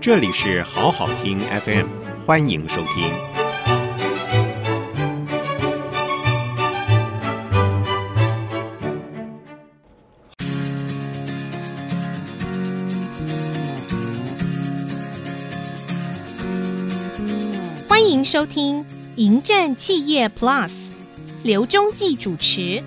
这里是好好听 FM，欢迎收听。欢迎收听《迎战企业 Plus》，刘忠记主持。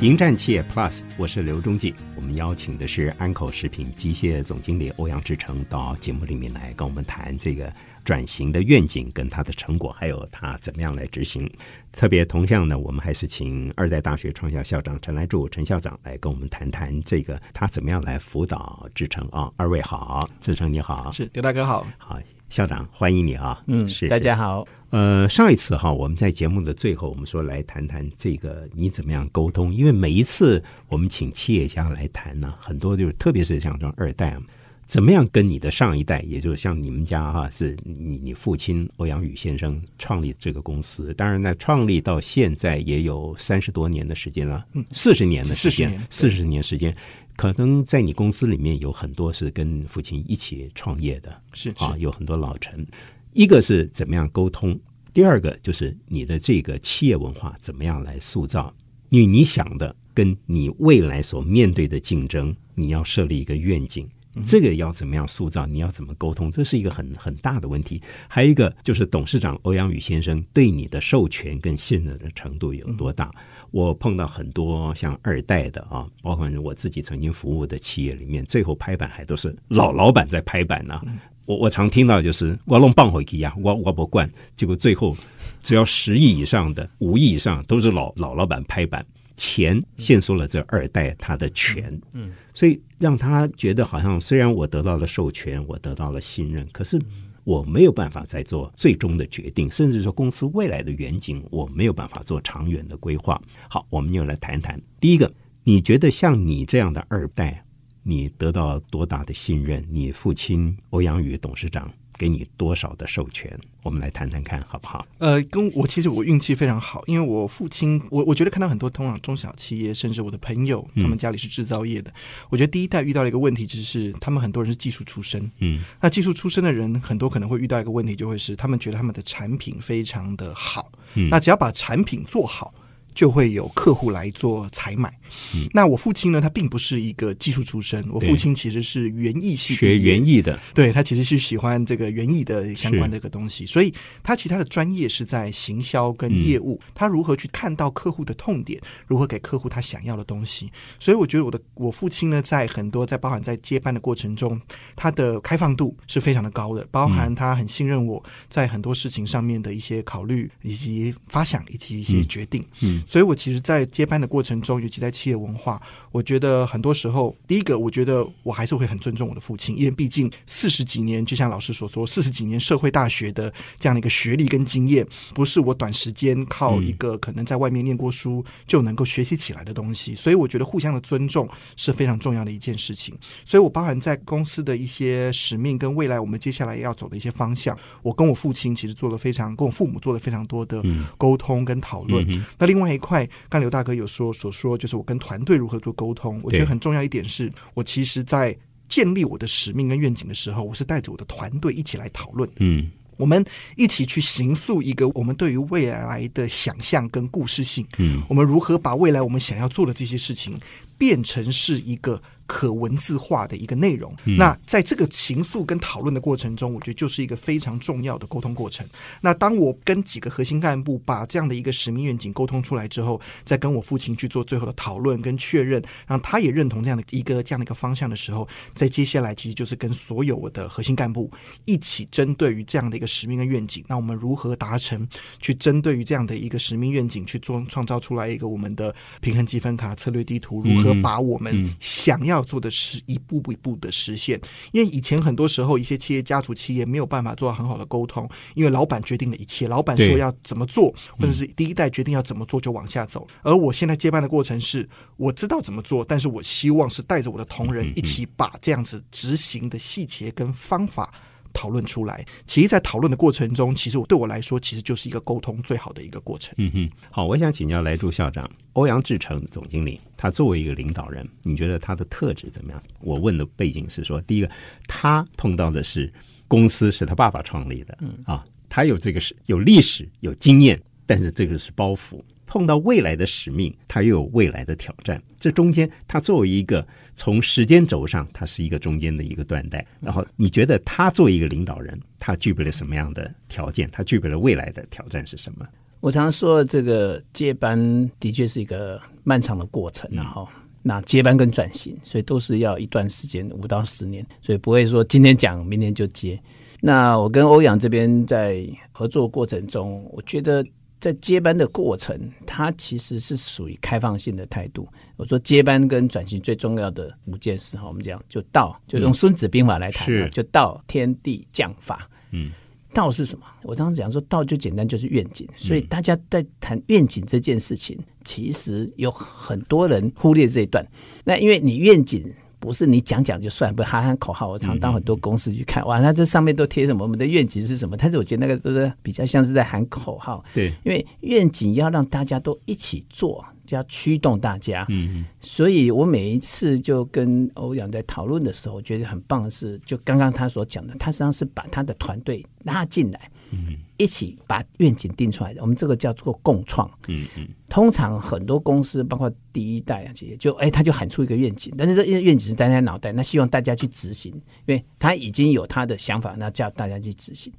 迎战企业 Plus，我是刘忠记。我们邀请的是安口食品机械总经理欧阳志成到节目里面来跟我们谈这个转型的愿景跟他的成果，还有他怎么样来执行。特别同样呢，我们还是请二代大学创校校长陈来柱陈校长来跟我们谈谈这个他怎么样来辅导志成啊。二位好，志成你好，是刘大哥好，好校长欢迎你啊。嗯，是大家好。呃，上一次哈，我们在节目的最后，我们说来谈谈这个你怎么样沟通，因为每一次我们请企业家来谈呢，很多就是特别是像这种二代啊，怎么样跟你的上一代，也就是像你们家哈，是你你父亲欧阳宇先生创立这个公司，当然呢，创立到现在也有三十多年的时间了，嗯，四十年的时间，四十年时间，可能在你公司里面有很多是跟父亲一起创业的，是啊，有很多老臣。一个是怎么样沟通，第二个就是你的这个企业文化怎么样来塑造。因为你想的跟你未来所面对的竞争，你要设立一个愿景，这个要怎么样塑造？你要怎么沟通？这是一个很很大的问题。还有一个就是董事长欧阳宇先生对你的授权跟信任的程度有多大？我碰到很多像二代的啊，包括我自己曾经服务的企业里面，最后拍板还都是老老板在拍板呢、我我常听到就是我弄棒回去呀，我我不惯，结果最后只要十亿以上的、五亿以上都是老老老板拍板，钱限缩了这二代他的权，嗯，所以让他觉得好像虽然我得到了授权，我得到了信任，可是我没有办法再做最终的决定，甚至说公司未来的远景，我没有办法做长远的规划。好，我们又来谈谈第一个，你觉得像你这样的二代？你得到多大的信任？你父亲欧阳宇董事长给你多少的授权？我们来谈谈看好不好？呃，跟我其实我运气非常好，因为我父亲，我我觉得看到很多通常中小企业，甚至我的朋友，他们家里是制造业的。我觉得第一代遇到了一个问题，就是他们很多人是技术出身，嗯，那技术出身的人很多可能会遇到一个问题，就会是他们觉得他们的产品非常的好，嗯那只要把产品做好。就会有客户来做采买。嗯。那我父亲呢，他并不是一个技术出身，我父亲其实是园艺系学园艺的，对他其实是喜欢这个园艺的相关的一个东西，所以他其他的专业是在行销跟业务，他如何去看到客户的痛点，如何给客户他想要的东西。所以我觉得我的我父亲呢，在很多在包含在接班的过程中，他的开放度是非常的高的，包含他很信任我在很多事情上面的一些考虑以及发想以及一些决定。嗯所以我其实，在接班的过程中，尤其在企业文化，我觉得很多时候，第一个，我觉得我还是会很尊重我的父亲，因为毕竟四十几年，就像老师所说，四十几年社会大学的这样的一个学历跟经验，不是我短时间靠一个可能在外面念过书就能够学习起来的东西。所以我觉得互相的尊重是非常重要的一件事情。所以我包含在公司的一些使命跟未来我们接下来要走的一些方向，我跟我父亲其实做了非常，跟我父母做了非常多的沟通跟讨论。嗯那另外一块，刚刘大哥有说所说，就是我跟团队如何做沟通。我觉得很重要一点是，我其实在建立我的使命跟愿景的时候，我是带着我的团队一起来讨论，嗯我们一起去形塑一个我们对于未来的想象跟故事性。嗯我们如何把未来我们想要做的这些事情变成是一个可文字化的一个内容。那在这个情愫跟讨论的过程中，我觉得就是一个非常重要的沟通过程。那当我跟几个核心干部把这样的一个使命愿景沟通出来之后，再跟我父亲去做最后的讨论跟确认，让他也认同这样的一个这样的一个方向的时候，在接下来其实就是跟所有我的核心干部一起针对于这样的一个使命跟愿景，那我们如何达成？去针对于这样的一个使命愿景去做创造出来一个我们的平衡积分卡策略地图，如何把我们想要做的是一步一步的实现？因为以前很多时候一些企业家族企业没有办法做到很好的沟通，因为老板决定了一切，老板说要怎么做，或者是第一代决定要怎么做就往下走。而我现在接班的过程是，我知道怎么做，但是我希望是带着我的同仁一起把这样子执行的细节跟方法。讨论出来。其实，在讨论的过程中，其实我对我来说，其实就是一个沟通最好的一个过程。嗯哼，好，我想请教来朱校长，欧阳志成总经理，他作为一个领导人，你觉得他的特质怎么样？我问的背景是说，第一个，他碰到的是公司是他爸爸创立的，嗯啊，他有这个是有历史有经验，但是这个是包袱。碰到未来的使命，他又有未来的挑战。这中间，他作为一个从时间轴上，他是一个中间的一个断代。然后，你觉得他作为一个领导人，他具备了什么样的条件？他具备了未来的挑战是什么？我常常说，这个接班的确是一个漫长的过程，然后那接班跟转型，所以都是要一段时间，五到十年，所以不会说今天讲，明天就接。那我跟欧阳这边在合作过程中，我觉得。在接班的过程，它其实是属于开放性的态度。我说接班跟转型最重要的五件事哈，我们讲就道，就用《孙子兵法》来谈，就道天地将法。嗯，道是什么？我常常讲说，道就简单，就是愿景。所以大家在谈愿景这件事情，其实有很多人忽略这一段。那因为你愿景。不是你讲讲就算，不喊喊口号。我常到很多公司去看，哇，那这上面都贴什么？我们的愿景是什么？但是我觉得那个都是比较像是在喊口号。对，因为愿景要让大家都一起做，就要驱动大家。嗯嗯。所以我每一次就跟欧阳在讨论的时候，我觉得很棒的是，就刚刚他所讲的，他实际上是把他的团队拉进来。嗯，一起把愿景定出来的，我们这个叫做共创。嗯嗯，通常很多公司，包括第一代啊企业，就哎，他就喊出一个愿景，但是这愿景是在他脑袋，那希望大家去执行，因为他已经有他的想法，那叫大家去执行。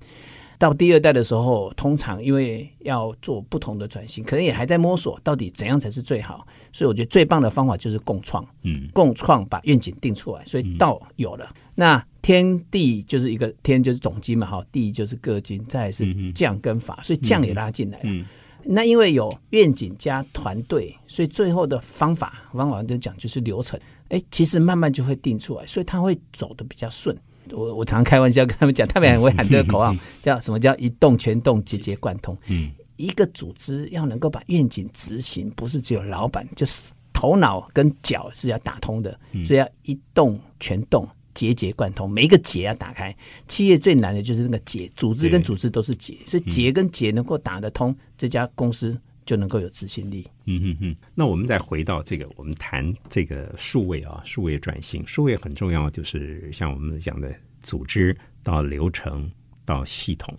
到第二代的时候，通常因为要做不同的转型，可能也还在摸索到底怎样才是最好，所以我觉得最棒的方法就是共创。嗯，共创把愿景定出来，所以道有了那。天地就是一个天就是总金嘛，哈，地就是各金，再是将跟法，所以将也拉进来了。那因为有愿景加团队，所以最后的方法方法就讲就是流程，哎，其实慢慢就会定出来，所以他会走的比较顺。我我常开玩笑跟他们讲，他们很会喊这个口号，叫什么叫一动全动，节节贯通。嗯，一个组织要能够把愿景执行，不是只有老板，就是头脑跟脚是要打通的，所以要一动全动。节节贯通，每一个节要打开。企业最难的就是那个结，组织跟组织都是结，所以结跟结能够打得通，这家公司就能够有执行力。嗯嗯嗯。那我们再回到这个，我们谈这个数位啊，数位转型，数位很重要，就是像我们讲的组织到流程到系统，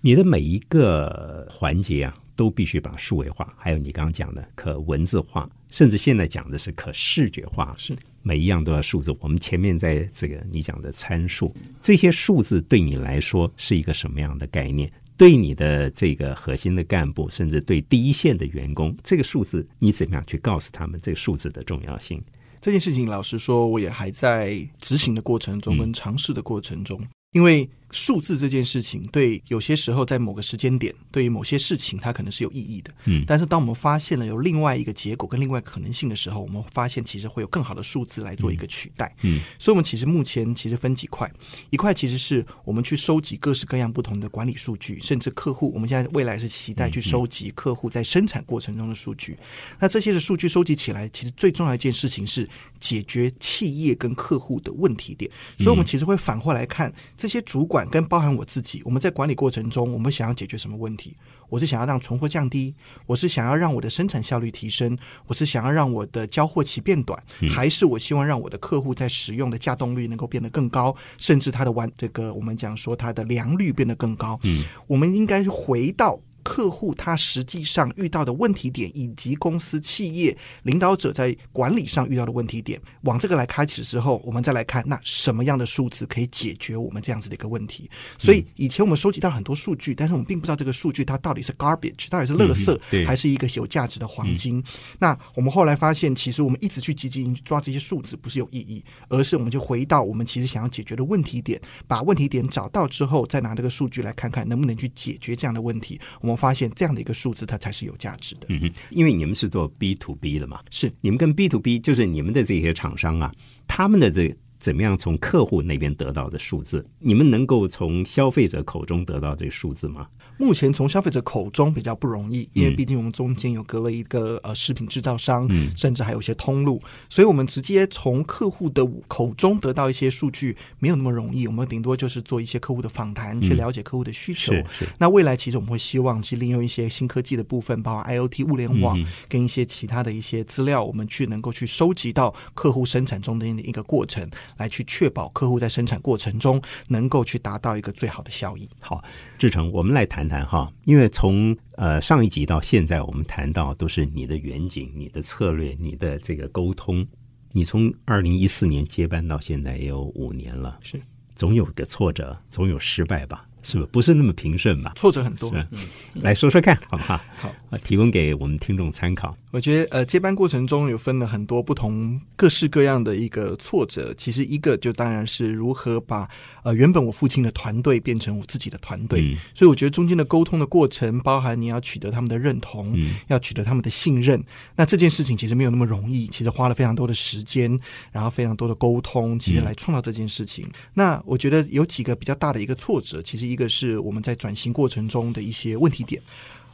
你的每一个环节啊，都必须把数位化。还有你刚刚讲的可文字化，甚至现在讲的是可视觉化，是。每一样都要数字。我们前面在这个你讲的参数，这些数字对你来说是一个什么样的概念？对你的这个核心的干部，甚至对第一线的员工，这个数字你怎么样去告诉他们这个数字的重要性？这件事情，老实说，我也还在执行的过程中，跟尝试的过程中，因为。数字这件事情，对有些时候在某个时间点，对于某些事情，它可能是有意义的。嗯，但是当我们发现了有另外一个结果跟另外可能性的时候，我们发现其实会有更好的数字来做一个取代。嗯，所以，我们其实目前其实分几块，一块其实是我们去收集各式各样不同的管理数据，甚至客户，我们现在未来是期待去收集客户在生产过程中的数据。那这些的数据收集起来，其实最重要一件事情是解决企业跟客户的问题点。所以，我们其实会反过来看这些主管。跟包含我自己，我们在管理过程中，我们想要解决什么问题？我是想要让存货降低，我是想要让我的生产效率提升，我是想要让我的交货期变短，还是我希望让我的客户在使用的稼动率能够变得更高，甚至它的完这个我们讲说它的良率变得更高？嗯，我们应该回到。客户他实际上遇到的问题点，以及公司企业领导者在管理上遇到的问题点，往这个来开启的时候，我们再来看那什么样的数字可以解决我们这样子的一个问题。所以以前我们收集到很多数据，但是我们并不知道这个数据它到底是 garbage，到底是垃圾，还是一个有价值的黄金。那我们后来发现，其实我们一直去积极抓这些数字不是有意义，而是我们就回到我们其实想要解决的问题点，把问题点找到之后，再拿这个数据来看看能不能去解决这样的问题。我们发现这样的一个数字，它才是有价值的。嗯哼，因为你们是做 B to B 的嘛，是。你们跟 B to B，就是你们的这些厂商啊，他们的这怎么样从客户那边得到的数字？你们能够从消费者口中得到这个数字吗？目前从消费者口中比较不容易，因为嗯毕竟我们中间有隔了一个呃食品制造商，嗯甚至还有一些通路，所以我们直接从客户的口中得到一些数据没有那么容易。我们顶多就是做一些客户的访谈，去了解客户的需求。那未来其实我们会希望去利用一些新科技的部分，包括 IOT 物联网、嗯跟一些其他的一些资料，我们去能够去收集到客户生产中的一个过程，来去确保客户在生产过程中能够去达到一个最好的效益。好，志成，我们来谈谈哈，因为从呃上一集到现在，我们谈到都是你的远景、你的策略、你的这个沟通。你从二零一四年接班到现在也有五年了，是总有个挫折，总有失败吧？是不是？不是那么平顺吧？挫折很多，是，来说说看，好不好？好啊，提供给我们听众参考。我觉得呃，接班过程中有分了很多不同各式各样的一个挫折。其实一个就当然是如何把呃原本我父亲的团队变成我自己的团队。嗯所以我觉得中间的沟通的过程，包含你要取得他们的认同，嗯要取得他们的信任。那这件事情其实没有那么容易，其实花了非常多的时间，然后非常多的沟通，其实来创造这件事情。那我觉得有几个比较大的一个挫折，其实一个是我们在转型过程中的一些问题点。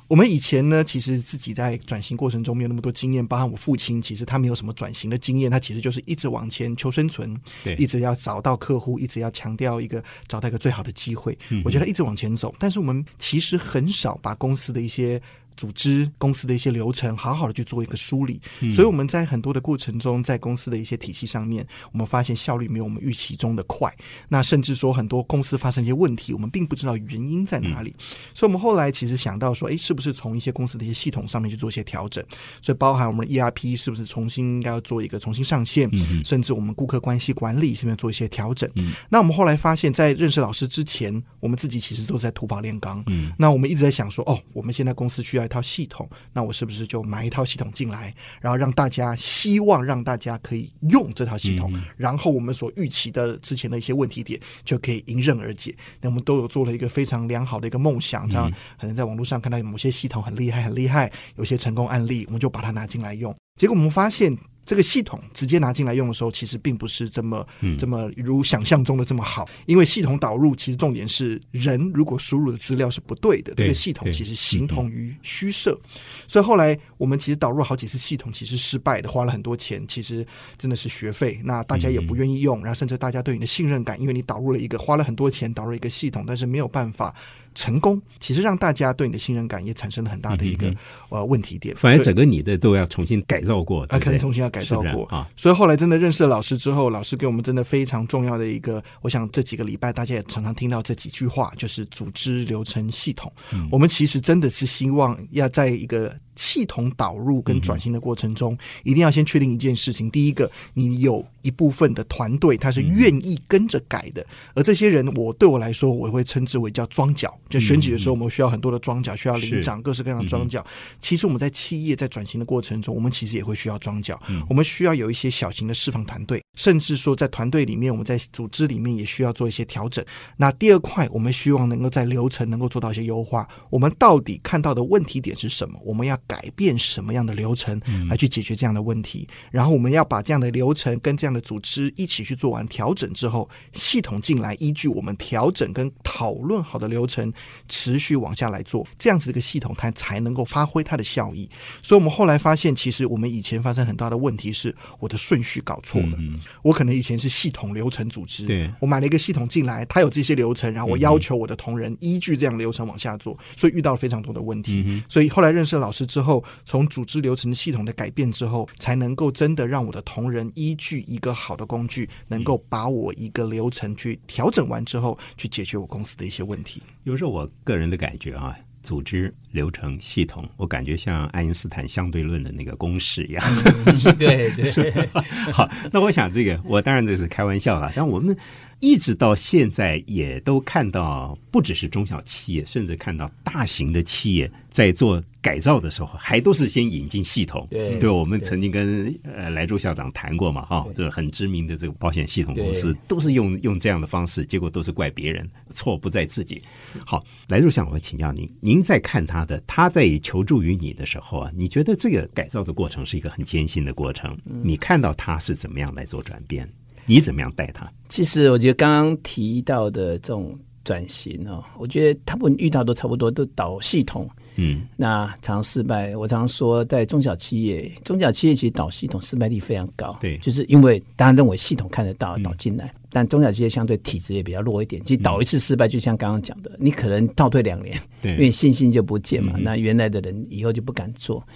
我们以前呢，其实自己在转型过程中没有那么多经验，包含我父亲，其实他没有什么转型的经验，他其实就是一直往前求生存，对一直要找到客户，一直要强调一个找到一个最好的机会。我觉得一直往前走，但是我们其实很少把公司的一些。组织公司的一些流程，好好的去做一个梳理，所以我们在很多的过程中，在公司的一些体系上面，我们发现效率没有我们预期中的快。那甚至说很多公司发生一些问题，我们并不知道原因在哪里。所以，我们后来其实想到说，诶，是不是从一些公司的一些系统上面去做一些调整？所以，包含我们的 ERP 是不是重新应该要做一个重新上线，甚至我们顾客关系管理是不是做一些调整？那我们后来发现，在认识老师之前，我们自己其实都在土法炼钢。嗯那我们一直在想说，哦，我们现在公司需要一套系统，那我是不是就买一套系统进来，然后让大家希望让大家可以用这套系统，然后我们所预期的之前的一些问题点就可以迎刃而解。那我们都有做了一个非常良好的一个梦想，这样可能在网络上看到某些系统很厉害，很厉害，有些成功案例，我们就把它拿进来用。结果我们发现。这个系统直接拿进来用的时候，其实并不是这么、这么如想象中的这么好，因为系统导入其实重点是人如果输入的资料是不对的，对这个系统其实形同于虚设。所以后来我们其实导入好几次系统，其实失败的，花了很多钱，其实真的是学费。那大家也不愿意用，然后甚至大家对你的信任感，因为你导入了一个花了很多钱导入一个系统，但是没有办法成功，其实让大家对你的信任感也产生了很大的一个、呃问题点。反正整个你的都要重新改造过，啊，可能重新要改造过啊。所以后来真的认识了老师之后，老师给我们真的非常重要的一个，我想这几个礼拜大家也常常听到这几句话，就是组织流程系统。嗯我们其实真的是希望要在一个系统导入跟转型的过程中，一定要先确定一件事情：第一个，你有一部分的团队他是愿意跟着改的，而这些人，我对我来说，我会称之为叫庄脚。就选举的时候，我们需要很多的庄脚，需要里长，各式各样的庄脚。其实我们在企业在转型的过程中，我们其实也会需要庄脚，我们需要有一些小型的释放团队，甚至说在团队里面，我们在组织里面也需要做一些调整。那第二块，我们希望能够在流程能够做到一些优化。我们到底看到的问题点是什么？我们要改变什么样的流程来去解决这样的问题？然后我们要把这样的流程跟这样的组织一起去做完调整之后，系统进来依据我们调整跟讨论好的流程，持续往下来做，这样子一个系统它才能够发挥它的效益。所以我们后来发现，其实我们以前发生很大的问题是我的顺序搞错了。我可能以前是系统流程组织，对我买了一个系统进来，它有这些流程，然后我要求我的同仁依据这样的流程往下做，所以遇到了非常多的问题。所以后来认识了老师之之后，从组织流程系统的改变之后，才能够真的让我的同仁依据一个好的工具，能够把我一个流程去调整完之后，去解决我公司的一些问题。有时候我个人的感觉啊，组织流程系统，我感觉像爱因斯坦相对论的那个公式一样。对对，好，那我想这个，我当然这是开玩笑了，但我们一直到现在也都看到，不只是中小企业，甚至看到大型的企业在做改造的时候，还都是先引进系统。对对，我们曾经跟呃莱州校长谈过嘛，哈、这个很知名的这个保险系统公司都是用用这样的方式，结果都是怪别人，错不在自己。好，莱州校长，我会请教您，您在看他的，他在求助于你的时候啊，你觉得这个改造的过程是一个很艰辛的过程？你看到他是怎么样来做转变？你怎么样带他？其实我觉得刚刚提到的这种转型哦，我觉得他们遇到都差不多，都导系统。嗯，那常失败。我常说，在中小企业，中小企业其实导系统失败率非常高。对，就是因为大家认为系统看得到导进来，但中小企业相对体质也比较弱一点。其实导一次失败，就像刚刚讲的，你可能倒退两年，对，因为信心就不见嘛。那原来的人以后就不敢做。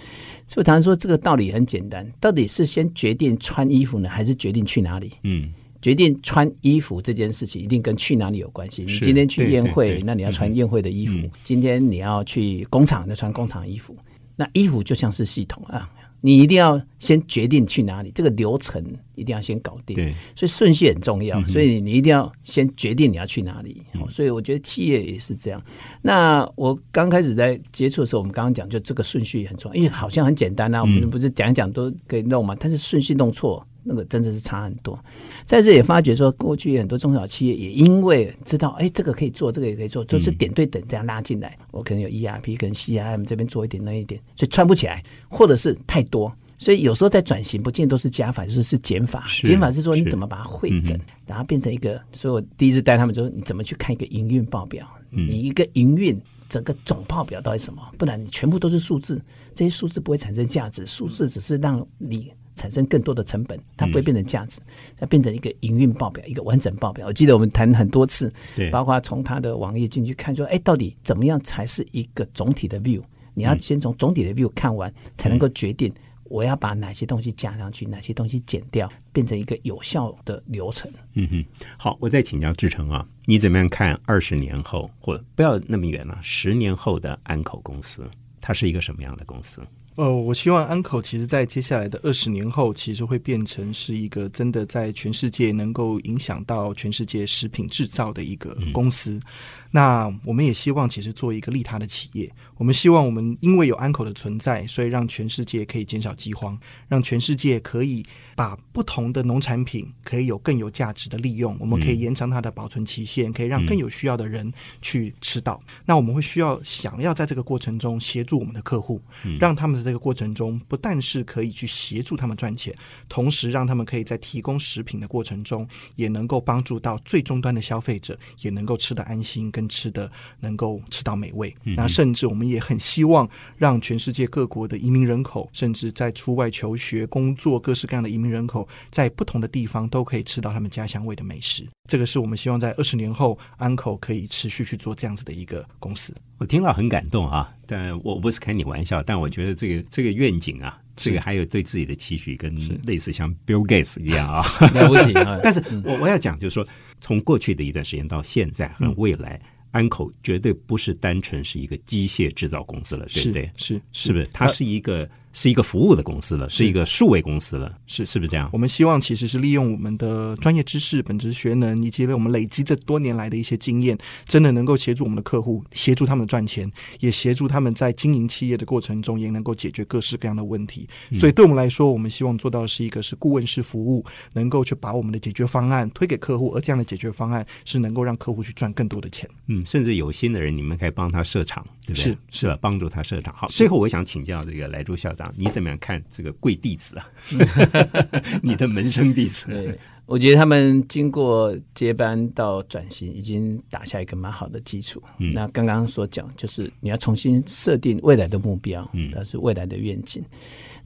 所以常说这个道理很简单，到底是先决定穿衣服呢，还是决定去哪里？嗯。决定穿衣服这件事情，一定跟去哪里有关系。你今天去宴会，那你要穿宴会的衣服；今天你要去工厂，就穿工厂衣服。那衣服就像是系统啊，你一定要先决定去哪里，这个流程一定要先搞定。对，所以顺序很重要。所以你一定要先决定你要去哪里。所以我觉得企业也是这样。那我刚开始在接触的时候，我们刚刚讲，就这个顺序很重要，因为好像很简单啊，我们不是讲一讲都可以弄嘛。但是顺序弄错。那个真的是差很多，在这也发觉说，过去很多中小企业也因为知道，哎，这个可以做，这个也可以做，就是点对点这样拉进来。我可能有 ERP 跟 CIM 这边做一点那一点，所以串不起来，或者是太多，所以有时候在转型，不见都是加法，就是是减法。减法是说你怎么把它汇整，然后变成一个。所以我第一次带他们说，你怎么去看一个营运报表？你一个营运整个总报表到底什么？不然你全部都是数字，这些数字不会产生价值，数字只是让你。产生更多的成本，它不会变成价值，它变成一个营运报表，一个完整报表。我记得我们谈很多次，对，包括从它的网页进去看，说，哎，到底怎么样才是一个总体的 view？你要先从总体的 view 看完，才能够决定我要把哪些东西加上去，哪些东西减掉，变成一个有效的流程。嗯哼，好，我再请教志成啊，你怎么样看二十年后，或不要那么远了，十年后的安口公司，它是一个什么样的公司？呃，我希望安口其实，在接下来的二十年后，其实会变成是一个真的在全世界能够影响到全世界食品制造的一个公司。那我们也希望，其实做一个利他的企业。我们希望，我们因为有安口的存在，所以让全世界可以减少饥荒，让全世界可以把不同的农产品可以有更有价值的利用。我们可以延长它的保存期限，可以让更有需要的人去吃到。那我们会需要想要在这个过程中协助我们的客户，让他们在这个过程中不但是可以去协助他们赚钱，同时让他们可以在提供食品的过程中，也能够帮助到最终端的消费者，也能够吃得安心跟。吃的能够吃到美味，那甚至我们也很希望让全世界各国的移民人口，甚至在出外求学、工作各式各样的移民人口，在不同的地方都可以吃到他们家乡味的美食。这个是我们希望在二十年后，安口可以持续去做这样子的一个公司。我听了很感动啊，但我不是开你玩笑，但我觉得这个这个愿景啊，这个还有对自己的期许，跟类似像 Bill Gates 一样啊，了不起。但是我我要讲，就是说，从过去的一段时间到现在和未来。安口绝对不是单纯是一个机械制造公司了，对不对？是是不是？它是一个。是一个服务的公司了，是一个数位公司了，是是不是这样？我们希望其实是利用我们的专业知识、本职学能，以及我们累积这多年来的一些经验，真的能够协助我们的客户，协助他们赚钱，也协助他们在经营企业的过程中，也能够解决各式各样的问题。所以，对我们来说，我们希望做到的是一个是顾问式服务，能够去把我们的解决方案推给客户，而这样的解决方案是能够让客户去赚更多的钱。嗯，甚至有心的人，你们可以帮他设厂，对不对？是是吧？帮助他设厂。好，最后我想请教这个莱州校长，你怎么样看？这个贵弟子啊，你的门生弟子。对，我觉得他们经过接班到转型，已经打下一个蛮好的基础。那刚刚所讲，就是你要重新设定未来的目标，嗯，但是未来的愿景。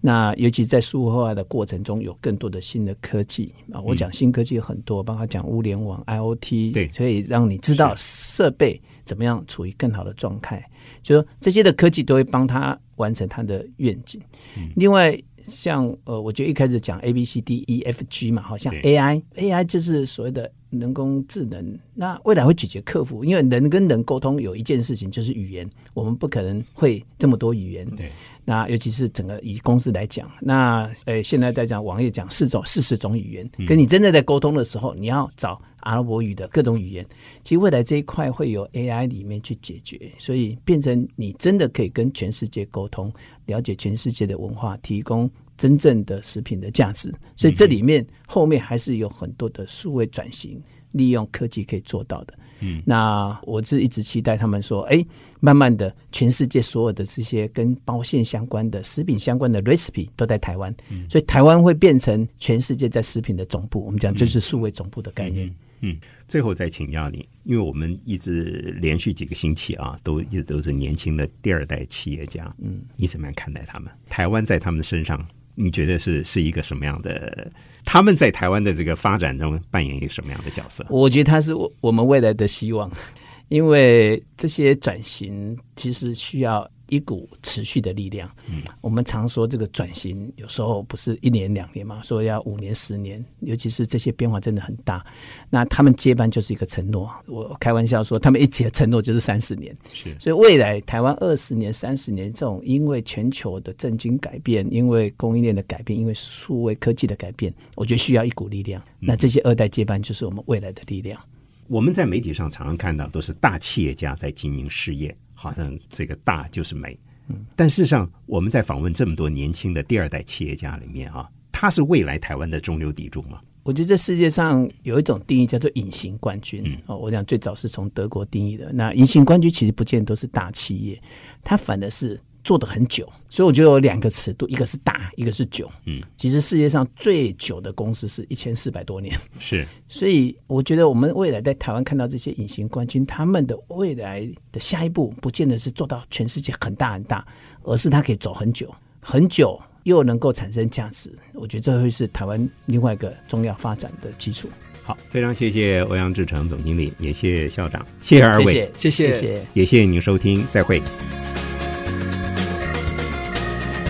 那尤其在数字化的过程中，有更多的新的科技啊。我讲新科技很多，包括讲物联网、IOT，对，所以让你知道设备怎么样处于更好的状态。就说这些的科技都会帮他完成他的愿景。另外，像呃，我觉得一开始讲 A B C D E F G 嘛，好像 A I A I 就是所谓的人工智能。那未来会解决客服，因为人跟人沟通有一件事情就是语言，我们不可能会这么多语言。对。那尤其是整个以公司来讲，那呃，现在在讲网页讲四种四十种语言，跟你真的在沟通的时候，你要找阿拉伯语的各种语言。其实未来这一块会有 AI 里面去解决，所以变成你真的可以跟全世界沟通，了解全世界的文化，提供真正的食品的价值。所以这里面后面还是有很多的数位转型，利用科技可以做到的。嗯，那我是一直期待他们说，哎，慢慢的，全世界所有的这些跟包馅相关的、食品相关的 recipe 都在台湾，所以台湾会变成全世界在食品的总部。我们讲这是数位总部的概念。嗯，最后再请教你，因为我们一直连续几个星期啊，都一直都是年轻的第二代企业家。嗯，你怎么样看待他们？台湾在他们身上，你觉得是是一个什么样的？他们在台湾的这个发展中扮演一个什么样的角色？我觉得他是我我们未来的希望，因为这些转型其实需要。一股持续的力量。嗯，我们常说这个转型有时候不是一年两年嘛，说要五年十年，尤其是这些变化真的很大。那他们接班就是一个承诺，我开玩笑说，他们一接承诺就是三十年。是，所以未来台湾二十年、三十年这种，因为全球的震惊改变，因为供应链的改变，因为数位科技的改变，我觉得需要一股力量。那这些二代接班就是我们未来的力量。我们在媒体上常常看到都是大企业家在经营事业。好像这个大就是美，但事实上我们在访问这么多年轻的第二代企业家里面啊，他是未来台湾的中流砥柱吗？我觉得这世界上有一种定义叫做隐形冠军哦，我讲最早是从德国定义的。那隐形冠军其实不见得都是大企业，它反的是。做的很久，所以我觉得有两个尺度，一个是大，一个是久。嗯，其实世界上最久的公司是一千四百多年。是，所以我觉得我们未来在台湾看到这些隐形冠军，他们的未来的下一步，不见得是做到全世界很大很大，而是他可以走很久很久，又能够产生价值。我觉得这会是台湾另外一个重要发展的基础。好，非常谢谢欧阳志成总经理，也谢谢校长，谢谢二位，谢谢，也谢谢您收听，再会。